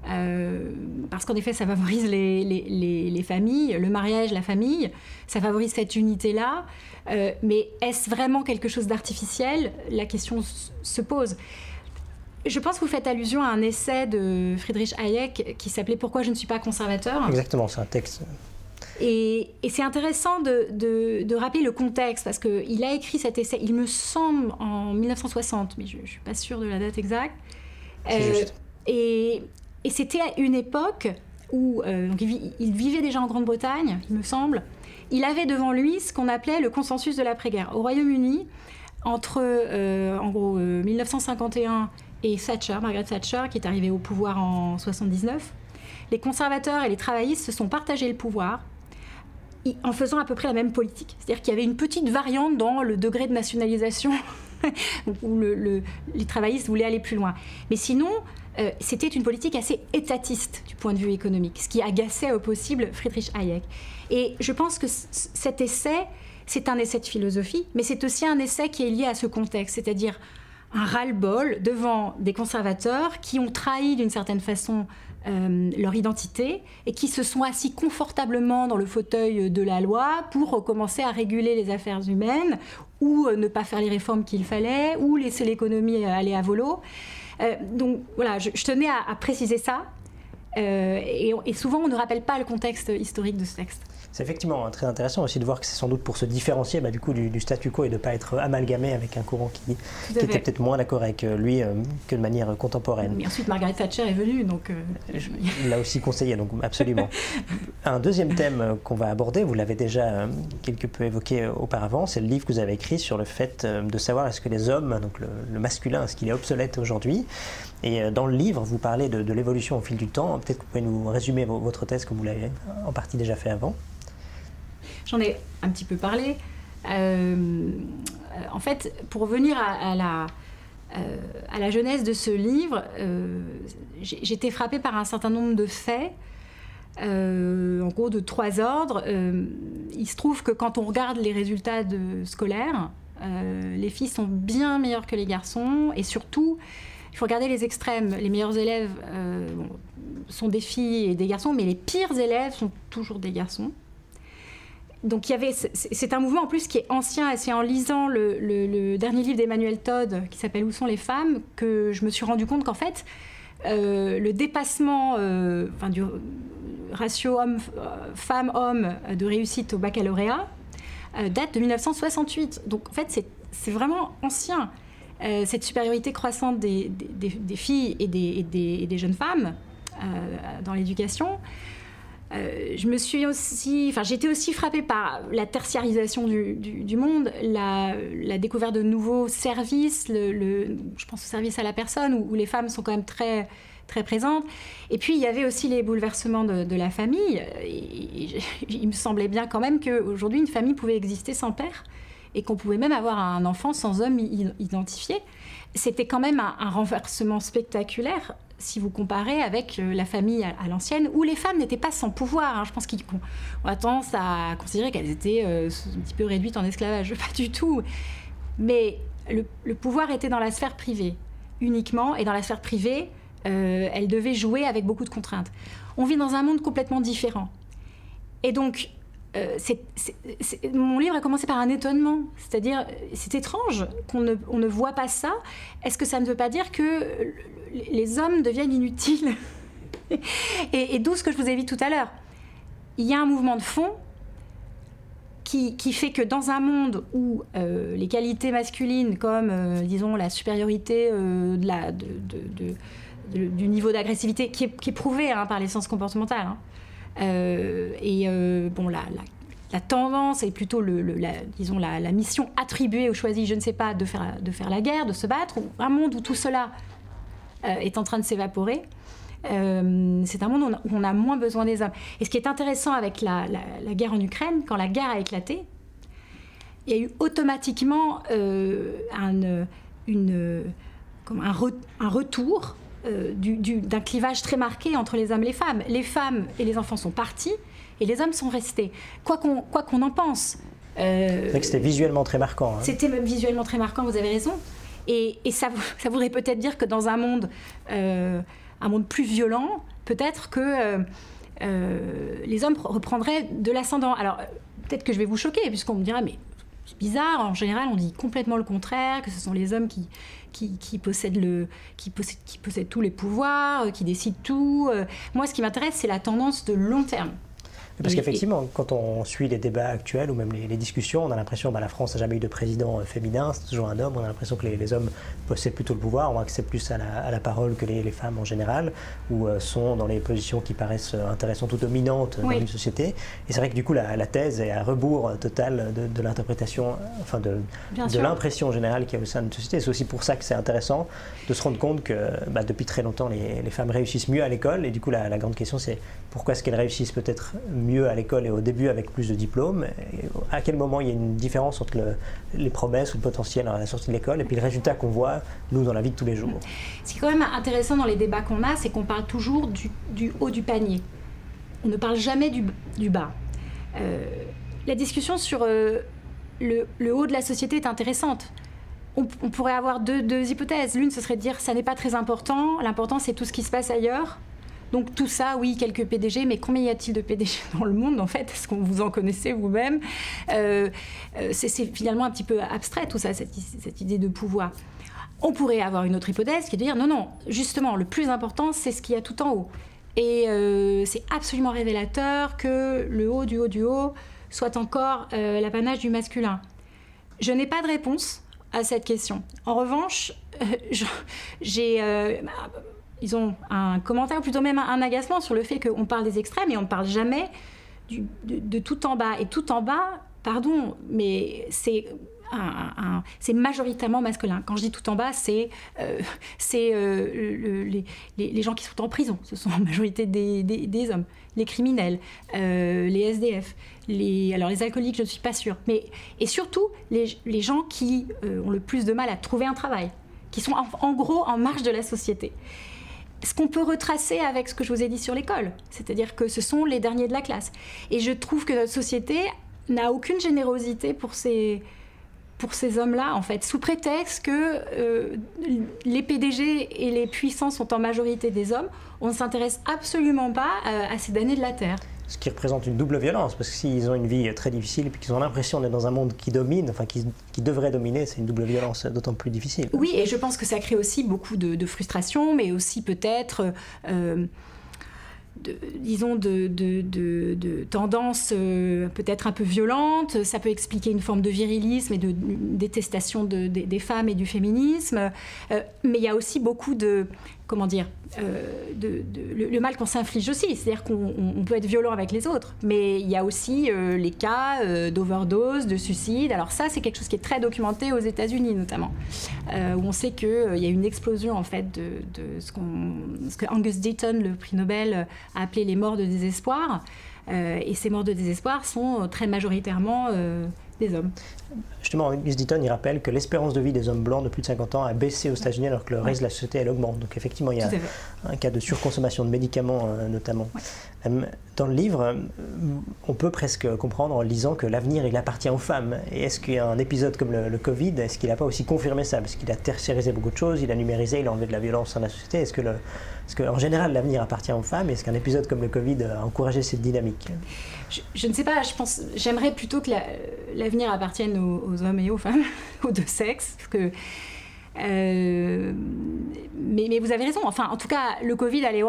Euh, parce qu'en effet, ça favorise les, les, familles, le mariage, la famille, ça favorise cette unité-là. Euh, mais est-ce vraiment quelque chose d'artificiel? La question se pose. Je pense que vous faites allusion à un essai de Friedrich Hayek qui s'appelait Pourquoi je ne suis pas conservateur. Exactement, c'est un texte et, c'est intéressant de, rappeler le contexte, parce qu'il a écrit cet essai, il me semble, en 1960, mais je ne suis pas sûre de la date exacte. Euh, et, c'était à une époque où euh, il, vivait déjà en Grande-Bretagne, il me semble. Il avait devant lui ce qu'on appelait le consensus de l'après-guerre. Au Royaume-Uni, entre euh, en gros 1951 et Thatcher, Margaret Thatcher, qui est arrivée au pouvoir en 79, les conservateurs et les travaillistes se sont partagés le pouvoir en faisant à peu près la même politique. C'est-à-dire qu'il y avait une petite variante dans le degré de nationalisation où les travaillistes voulaient aller plus loin. Mais sinon, euh, c'était une politique assez étatiste du point de vue économique, ce qui agaçait au possible Friedrich Hayek. Et je pense que cet essai, c'est un essai de philosophie, mais c'est aussi un essai qui est lié à ce contexte, c'est-à-dire un ras-le-bol devant des conservateurs qui ont trahi d'une certaine façon euh, leur identité et qui se sont assis confortablement dans le fauteuil de la loi pour commencer à réguler les affaires humaines ou euh, ne pas faire les réformes qu'il fallait ou laisser l'économie aller à volo. Euh, donc voilà, je, tenais à, préciser ça. et, souvent, on ne rappelle pas le contexte historique de ce texte. C'est effectivement très intéressant aussi de voir que c'est sans doute pour se différencier bah, du coup du, statu quo et de ne pas être amalgamé avec un courant qui, était peut-être moins d'accord avec euh, lui euh, que de manière contemporaine. Mais ensuite Margaret Thatcher est venue, donc... Euh, l'a aussi conseillé, donc absolument. un deuxième thème qu'on va aborder, vous l'avez déjà quelque peu évoqué auparavant, c'est le livre que vous avez écrit sur le fait de savoir est-ce que les hommes, donc le, masculin, est-ce qu'il est obsolète aujourd'hui et dans le livre, vous parlez de, l'évolution au fil du temps. Peut-être que vous pouvez nous résumer votre thèse comme vous l'avez en partie déjà fait avant. J'en ai un petit peu parlé. Euh, en fait, pour revenir à, la, euh, genèse de ce livre, euh, j'ai frappée par un certain nombre de faits, en gros de trois ordres. il se trouve que quand on regarde les résultats de, scolaires, les filles sont bien meilleures que les garçons, et surtout, il faut regarder les extrêmes. Les meilleurs élèves sont des filles et des garçons, mais les pires élèves sont toujours des garçons donc il y avait, c'est un mouvement en plus qui est ancien, et c'est en lisant le, dernier livre d'Emmanuel Todd qui s'appelle Où sont les femmes que je me suis rendu compte qu'en fait euh, le dépassement euh, du ratio homme, euh, femme-homme de réussite au baccalauréat date de 1968. Donc en fait c'est vraiment ancien cette supériorité croissante des, filles et des jeunes femmes dans l'éducation. Euh, je me suis aussi, enfin, j'étais aussi frappée par la tertiarisation du, monde, la, découverte de nouveaux services, je pense au service à la personne, où, les femmes sont quand même très, très présentes. Et puis, il y avait aussi les bouleversements de, la famille. il me semblait bien quand même qu'aujourd'hui, une famille pouvait exister sans père et qu'on pouvait même avoir un enfant sans homme identifié. C'était quand même un renversement spectaculaire si vous comparez avec euh, la famille à, l'ancienne, où les femmes n'étaient pas sans pouvoir. Hein. Je pense qu'on a tendance à considérer qu'elles étaient euh, un petit peu réduites en esclavage. Pas du tout. Mais le, pouvoir était dans la sphère privée, uniquement. Et dans la sphère privée, euh, elles devaient jouer avec beaucoup de contraintes. On vit dans un monde complètement différent. Et donc, euh, mon livre a commencé par un étonnement, c'est-à-dire c'est étrange qu'on ne, on ne, voit pas ça. Est-ce que ça ne veut pas dire que les hommes deviennent inutiles Et, d'où ce que je vous ai dit tout à l'heure. Il y a un mouvement de fond qui, fait que dans un monde où euh, les qualités masculines, comme euh, disons la supériorité du niveau d'agressivité, qui, est, prouvé hein, par les sciences comportementales, hein, et euh, bon, la, la, tendance est plutôt, le, la, disons, la, mission attribuée ou choisie, je ne sais pas, de faire, de faire la guerre, de se battre, un monde où tout cela euh, est en train de s'évaporer. c'est un monde où on, a, moins besoin des hommes. Et ce qui est intéressant avec la, la guerre en Ukraine, quand la guerre a éclaté, il y a eu automatiquement un, une, comme un, un, retour euh, d'un clivage très marqué entre les hommes et les femmes. Les femmes et les enfants sont partis et les hommes sont restés. Quoi qu'on en pense. Euh, c'était visuellement très marquant. Hein. C'était visuellement très marquant, vous avez raison. Et, et ça, ça, voudrait peut-être dire que dans un monde, euh, un monde plus violent, peut-être que les hommes reprendraient de l'ascendant. Alors, peut-être que je vais vous choquer, puisqu'on me dira, mais c'est bizarre, en général, on dit complètement le contraire, que ce sont les hommes qui, qui, possède, le, possède tous les pouvoirs, euh, qui décide tout. Euh. Moi, ce qui m'intéresse, c'est la tendance de long terme. Parce qu'effectivement, quand on suit les débats actuels ou même les, discussions, on a l'impression que bah, la France n'a jamais eu de président euh, féminin, c'est toujours un homme. On a l'impression que les, hommes possèdent plutôt le pouvoir, on accède plus à la, parole que les, femmes en général, ou euh, sont dans les positions qui paraissent euh, intéressantes ou dominantes dans une société. Et c'est vrai que du coup, la, thèse est à rebours total de, l'interprétation, enfin de, de l'impression générale qu'il y a au sein d'une société. C'est aussi pour ça que c'est intéressant de se rendre compte que bah, depuis très longtemps, les, femmes réussissent mieux à l'école. Et du coup, la, grande question, c'est pourquoi est-ce qu'elles réussissent peut-être mieux mieux à l'école et au début avec plus de diplômes. à quel moment il y a une différence entre les promesses ou le potentiel à la sortie de l'école et puis le résultat qu'on voit, nous, dans la vie de tous les jours? Ce qui est quand même intéressant dans les débats qu'on a, c'est qu'on parle toujours du, haut du panier. On ne parle jamais du, bas. Euh, la discussion sur euh, le, haut de la société est intéressante. On, pourrait avoir deux, hypothèses. L'une, ce serait de dire ça n'est pas très important, l'important c'est tout ce qui se passe ailleurs. Donc tout ça, oui, quelques PDG, mais combien y a-t-il de PDG dans le monde en fait? Est-ce qu'on vous en connaissez vous-même? Euh, euh, C'est finalement un petit peu abstrait tout ça, cette, idée de pouvoir. On pourrait avoir une autre hypothèse qui est de dire non, non, justement, le plus important, c'est ce qu'il y a tout en haut. Et euh, c'est absolument révélateur que le haut du haut du haut soit encore l'apanage du masculin. Je n'ai pas de réponse à cette question. En revanche, j'ai ils ont un commentaire, plutôt même un, agacement sur le fait qu'on parle des extrêmes et on ne parle jamais de, tout en bas. Et tout en bas, pardon, mais c'est majoritairement masculin. Quand je dis tout en bas, c'est euh, euh, les, gens qui sont en prison. Ce sont en majorité des, des, hommes. Les criminels, euh, les SDF, les, alors les alcooliques, je ne suis pas sûre. Mais, et surtout, les, gens qui ont le plus de mal à trouver un travail, qui sont en gros en marge de la société ce qu'on peut retracer avec ce que je vous ai dit sur l'école, c'est-à-dire que ce sont les derniers de la classe. Et je trouve que notre société n'a aucune générosité pour ces, pour ces hommes-là, en fait, sous prétexte que euh, les PDG et les puissants sont en majorité des hommes, on ne s'intéresse absolument pas à ces damnés de la Terre ce qui représente une double violence, parce que s'ils ont une vie très difficile et qu'ils ont l'impression d'être dans un monde qui domine, enfin qui, devrait dominer, c'est une double violence d'autant plus difficile. Oui, et je pense que ça crée aussi beaucoup de, frustration, mais aussi peut-être... Euh, disons, de, de, tendances euh, peut-être un peu violentes. Ça peut expliquer une forme de virilisme et de détestation des femmes et du féminisme. Euh, mais il y a aussi beaucoup de, comment dire, euh, le, mal qu'on s'inflige aussi. C'est-à-dire qu'on peut être violent avec les autres, mais il y a aussi euh, les cas euh, d'overdose, de suicide. Alors ça, c'est quelque chose qui est très documenté aux États-Unis notamment, où on sait qu'il y a une explosion en fait de, ce, ce, que Angus Deaton, le prix Nobel, a appelé les morts de désespoir. Et ces morts de désespoir sont très majoritairement des hommes. Justement, Gus Deaton, il rappelle que l'espérance de vie des hommes blancs de plus de 50 ans a baissé aux États-Unis alors que le reste de la société, elle augmente. Donc effectivement, il y a un cas de surconsommation de médicaments euh, notamment. Euh, dans le livre, on peut presque comprendre en lisant que l'avenir, il appartient aux femmes. Et est-ce qu'il y a un épisode comme le, Covid, est-ce qu'il n'a pas aussi confirmé ça? Parce qu'il a tertiarisé beaucoup de choses, il a numérisé, il a enlevé de la violence dans la société. Est-ce que, en général, l'avenir appartient aux femmes? Est-ce qu'un épisode comme le Covid a encouragé cette dynamique? Je, ne sais pas, je pense, j'aimerais plutôt que l'avenir appartienne aux, hommes et aux femmes, aux deux sexes. euh, mais, mais, vous avez raison. Enfin, en tout cas, le Covid allait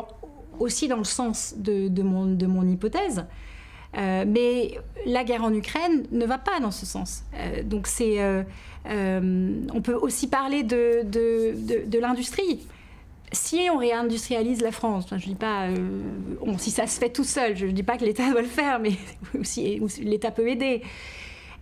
aussi dans le sens de, mon, hypothèse. Euh, mais la guerre en Ukraine ne va pas dans ce sens. Euh, donc c'est, on peut aussi parler de l'industrie si on réindustrialise la France, je dis pas, si ça se fait tout seul, je ne dis pas que l'État doit le faire, mais aussi, l'État peut aider.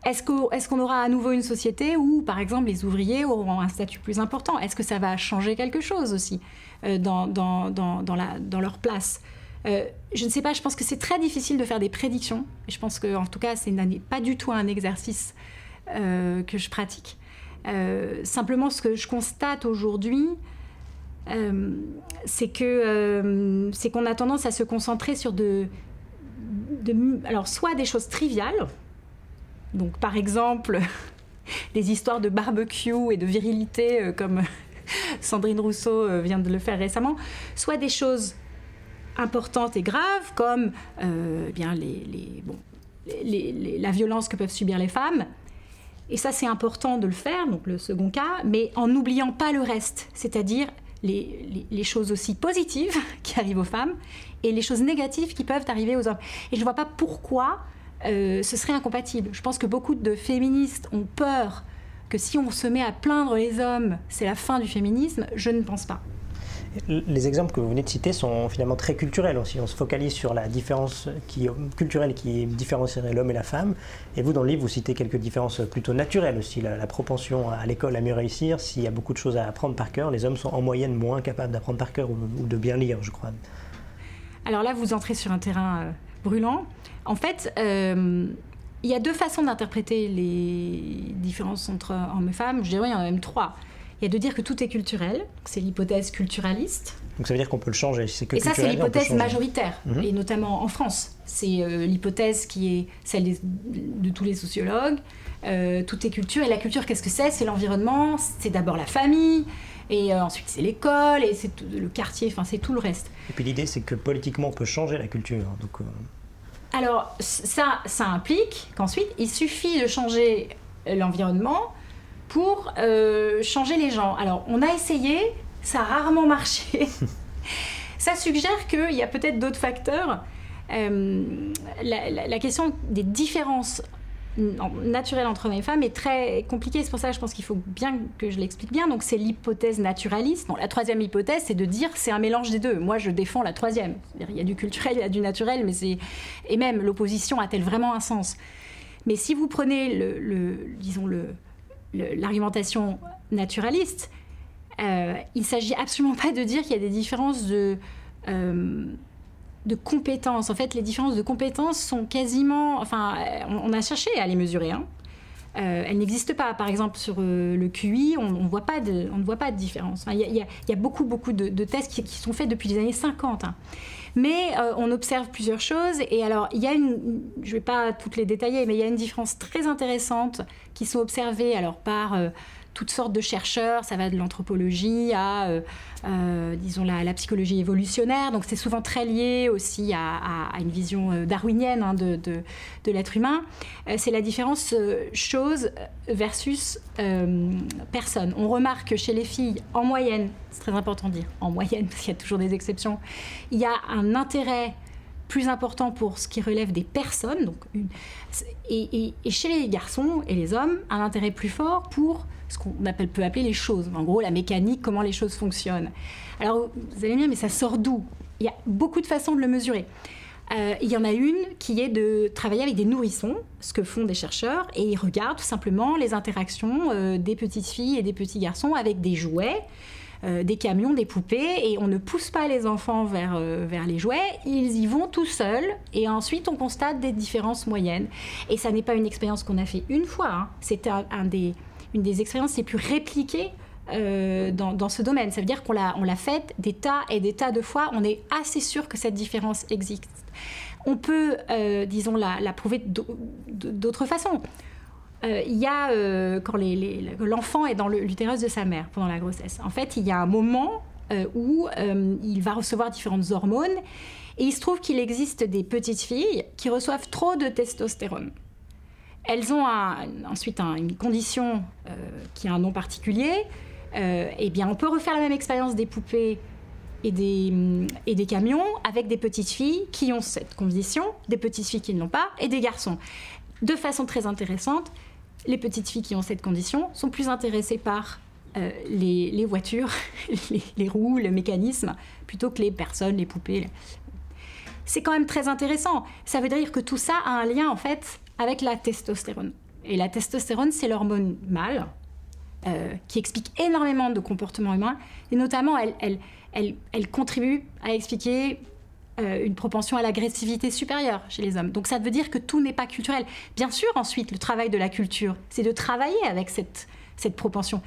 Est-ce qu'on aura à nouveau une société où, par exemple, les ouvriers auront un statut plus important? Est-ce que ça va changer quelque chose aussi? Euh, dans, leur place euh, Je ne sais pas, je pense que c'est très difficile de faire des prédictions. Je pense que, en tout cas, ce n'est pas du tout un exercice euh, que je pratique. simplement, ce que je constate aujourd'hui, c'est c'est qu'on a tendance à se concentrer sur de, alors soit des choses triviales, donc par exemple, des histoires de barbecue et de virilité comme Sandrine Rousseau euh, vient de le faire récemment, soit des choses importantes et graves comme euh, eh bien la violence que peuvent subir les femmes. Et ça, c'est important de le faire, donc le second cas, mais en n'oubliant pas le reste, c'est-à-dire les, les, choses aussi positives qui arrivent aux femmes et les choses négatives qui peuvent arriver aux hommes. Et je ne vois pas pourquoi euh, ce serait incompatible. Je pense que beaucoup de féministes ont peur que si on se met à plaindre les hommes, c'est la fin du féminisme. Je ne pense pas. Les exemples que vous venez de citer sont finalement très culturels aussi. On se focalise sur la différence qui, culturelle qui différencierait l'homme et la femme. Et vous, dans le livre, vous citez quelques différences plutôt naturelles aussi. La, propension à l'école à mieux réussir, s'il y a beaucoup de choses à apprendre par cœur, les hommes sont en moyenne moins capables d'apprendre par cœur ou, de bien lire, je crois. Alors là, vous entrez sur un terrain euh, brûlant. En fait, il y a deux façons d'interpréter les différences entre hommes et femmes. Je dirais il y en a même trois. Il y a de dire que tout est culturel, c'est l'hypothèse culturaliste. Donc ça veut dire qu'on peut le changer. Que et ça, c'est l'hypothèse majoritaire, mhm. et notamment en France. C'est euh, l'hypothèse qui est celle de tous les sociologues. Euh, tout est culture, et la culture, qu'est-ce que c'est? C'est l'environnement, c'est d'abord la famille, et euh, ensuite c'est l'école, et c'est le quartier, enfin c'est tout le reste. Et puis l'idée, c'est que politiquement, on peut changer la culture. Donc, Alors ça, ça implique qu'ensuite, il suffit de changer l'environnement pour changer les gens. Alors on a essayé, ça a rarement marché. ça suggère qu'il y a peut-être d'autres facteurs. Euh, la, question des différences naturelles entre hommes et femmes est très compliquée. C'est pour ça que je pense qu'il faut bien que je l'explique bien. Donc c'est l'hypothèse naturaliste. la troisième hypothèse, c'est de dire c'est un mélange des deux. Moi, je défends la troisième. Il y a du culturel, il y a du naturel, mais c'est et même l'opposition a-t-elle vraiment un sens? Mais si vous prenez le, disons le l'argumentation naturaliste, euh, il s'agit absolument pas de dire qu'il y a des différences de, euh, de compétences. En fait, les différences de compétences sont quasiment... Enfin, on, a cherché à les mesurer. Hein. Euh, elles n'existent pas. Par exemple, sur le QI, on, on, voit pas de, on ne voit pas de différence. Il y, a beaucoup, beaucoup de, tests qui, sont faits depuis les années 50. Hein. Mais on observe plusieurs choses. Et alors, il y a une, je ne vais pas toutes les détailler, mais il y a une différence très intéressante qui sont observées alors par toutes sortes de chercheurs, ça va de l'anthropologie à, euh, euh, disons, la, psychologie évolutionnaire. Donc c'est souvent très lié aussi à, une vision euh, darwinienne hein, de, de, l'être humain. c'est la différence chose versus personne. On remarque que chez les filles, en moyenne, c'est très important de dire en moyenne, parce qu'il y a toujours des exceptions, il y a un intérêt plus important pour ce qui relève des personnes, donc et, et, chez les garçons et les hommes, un intérêt plus fort pour ce qu'on appelle, peut appeler les choses. En gros, la mécanique, comment les choses fonctionnent. Alors, vous allez me dire, mais ça sort d'où? Il y a beaucoup de façons de le mesurer. Euh, il y en a une qui est de travailler avec des nourrissons, ce que font des chercheurs, et ils regardent tout simplement les interactions euh, des petites filles et des petits garçons avec des jouets. Euh, des camions, des poupées, et on ne pousse pas les enfants vers, vers les jouets, ils y vont tout seuls, et ensuite on constate des différences moyennes. Et ça n'est pas une expérience qu'on a fait une fois, hein. c'est une des expériences les plus répliquées euh, dans, ce domaine. Ça veut dire qu'on l'a, on faite des tas et des tas de fois. On est assez sûr que cette différence existe. On peut, euh, disons, la, la prouver d'autres façons. Euh, il y a, quand l'enfant est dans l'utérus de sa mère pendant la grossesse, en fait, il y a un moment où il va recevoir différentes hormones et il se trouve qu'il existe des petites filles qui reçoivent trop de testostérone. Elles ont ensuite une condition euh, qui a un nom particulier. Euh, eh bien, on peut refaire la même expérience des poupées mm, et des camions avec des petites filles qui ont cette condition, des petites filles qui ne l'ont pas, et des garçons. De façon très intéressante, les petites filles qui ont cette condition sont plus intéressées par euh, les, voitures, les, roues, le mécanisme, plutôt que les personnes, les poupées. C'est quand même très intéressant. Ça veut dire que tout ça a un lien, en fait, avec la testostérone. Et la testostérone, c'est l'hormone mâle euh, qui explique énormément de comportements humains, et notamment, elle contribue à expliquer euh, une propension à l'agressivité supérieure chez les hommes. Donc ça veut dire que tout n'est pas culturel. Bien sûr, ensuite, le travail de la culture, c'est de travailler avec cette, cette propension.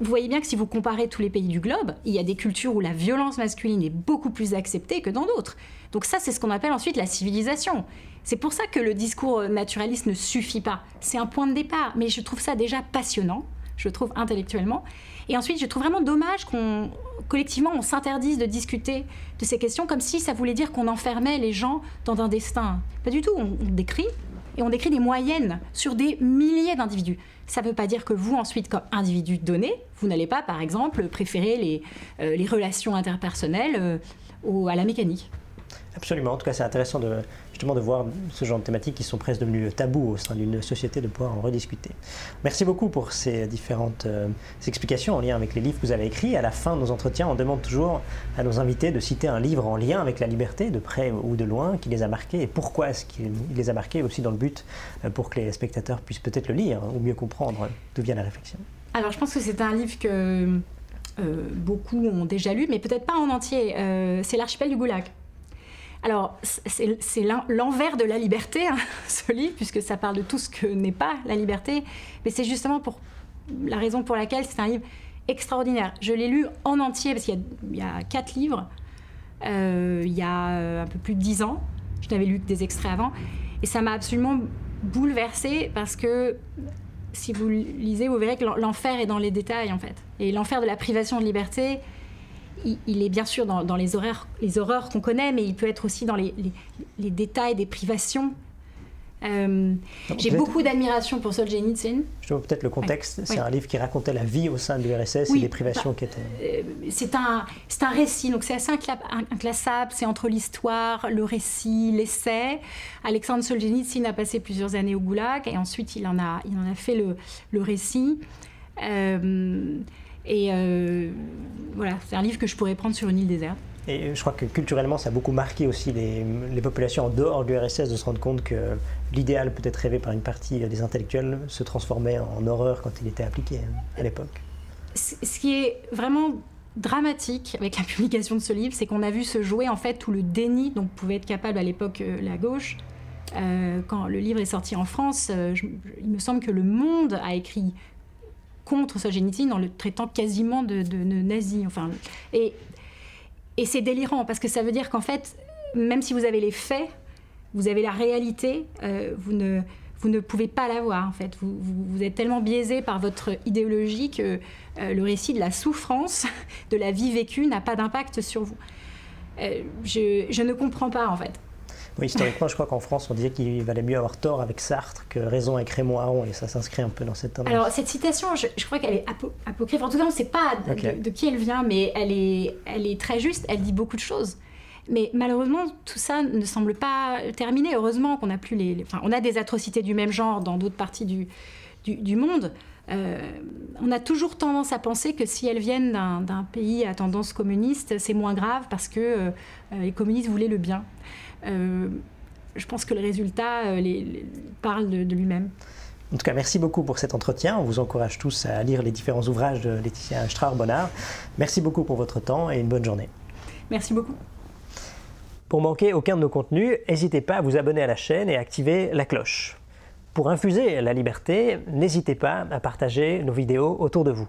Vous voyez bien que si vous comparez tous les pays du globe, il y a des cultures où la violence masculine est beaucoup plus acceptée que dans d'autres. Donc ça, c'est ce qu'on appelle ensuite la civilisation. C'est pour ça que le discours naturaliste ne suffit pas. C'est un point de départ, mais je trouve ça déjà passionnant, je trouve intellectuellement. Et ensuite, je trouve vraiment dommage qu'on, collectivement, on s'interdise de discuter de ces questions comme si ça voulait dire qu'on enfermait les gens dans un destin. Pas du tout, on, décrit, et on décrit des moyennes sur des milliers d'individus. Ça ne veut pas dire que vous, ensuite, comme individu donné, vous n'allez pas, par exemple, préférer les, euh, relations interpersonnelles euh, à la mécanique. Absolument. En tout cas, c'est intéressant de, justement de voir ce genre de thématiques qui sont presque devenues tabous au sein d'une société, de pouvoir en rediscuter. Merci beaucoup pour ces différentes euh, explications en lien avec les livres que vous avez écrits. À la fin de nos entretiens, on demande toujours à nos invités de citer un livre en lien avec la liberté, de près ou de loin, qui les a marqués et pourquoi est-ce qu'il les a marqués, aussi dans le but euh, pour que les spectateurs puissent peut-être le lire ou mieux comprendre d'où vient la réflexion. Alors, je pense que c'est un livre que euh, beaucoup ont déjà lu, mais peut-être pas en entier. c'est L'archipel du Goulag Alors, c'est l'envers de la liberté, hein, ce livre, puisque ça parle de tout ce que n'est pas la liberté. Mais c'est justement pour la raison pour laquelle c'est un livre extraordinaire. Je l'ai lu en entier, parce qu'il y, a quatre livres, euh, il y a euh, un peu plus de dix ans. Je n'avais lu que des extraits avant. Et ça m'a absolument bouleversée, parce que si vous lisez, vous verrez que l'enfer est dans les détails, en fait. Et l'enfer de la privation de liberté, il, est bien sûr dans, les, horreurs, les horreurs qu'on connaît, mais il peut être aussi dans les, détails des privations. Euh, j'ai beaucoup d'admiration pour Solzhenitsyn. Je vois peut-être le contexte. c'est un livre qui racontait la vie au sein de l'URSS et les privations qui étaient. Euh, c'est un, c'est un récit, donc c'est assez inclassable. C'est entre l'histoire, le récit, l'essai. Alexandre Solzhenitsyn a passé plusieurs années au Goulag et ensuite il en a, il en a fait le, le récit. Euh, et euh, voilà, c'est un livre que je pourrais prendre sur une île déserte. Et je crois que culturellement, ça a beaucoup marqué aussi les, populations en dehors du RSS de se rendre compte que l'idéal peut-être rêvé par une partie des intellectuels se transformait en horreur quand il était appliqué à l'époque. Ce qui est vraiment dramatique avec la publication de ce livre, c'est qu'on a vu se jouer en fait tout le déni dont pouvait être capable à l'époque euh, la gauche. Euh, quand le livre est sorti en France, il me semble que Le Monde a écrit contre Solzhenitsyn en le traitant quasiment de, nazi. Enfin, et, et c'est délirant parce que ça veut dire qu'en fait, même si vous avez les faits, vous avez la réalité, euh, vous, ne, vous ne pouvez pas la voir en fait. Vous, vous, êtes tellement biaisé par votre idéologie que euh, le récit de la souffrance, de la vie vécue n'a pas d'impact sur vous. Euh, je ne comprends pas en fait. Oui, historiquement, je crois qu'en France, on disait qu'il valait mieux avoir tort avec Sartre que raison avec Raymond Aron, et ça s'inscrit un peu dans cette tendance. Alors, cette citation, je, crois qu'elle est apocryphe. En tout cas, on ne sait pas de, qui elle vient, mais elle est, elle est très juste, elle dit beaucoup de choses. Mais malheureusement, tout ça ne semble pas terminé. Heureusement qu'on a plus les, enfin, on a des atrocités du même genre dans d'autres parties du, du, monde. Euh, on a toujours tendance à penser que si elles viennent d'un pays à tendance communiste, c'est moins grave parce que euh, les communistes voulaient le bien. Euh, je pense que le résultat euh, les, parle de, lui-même. En tout cas, merci beaucoup pour cet entretien. On vous encourage tous à lire les différents ouvrages de Laetitia Strauer-Bonnard. Merci beaucoup pour votre temps et une bonne journée. Merci beaucoup. Pour manquer aucun de nos contenus, n'hésitez pas à vous abonner à la chaîne et à activer la cloche. Pour infuser la liberté, n'hésitez pas à partager nos vidéos autour de vous.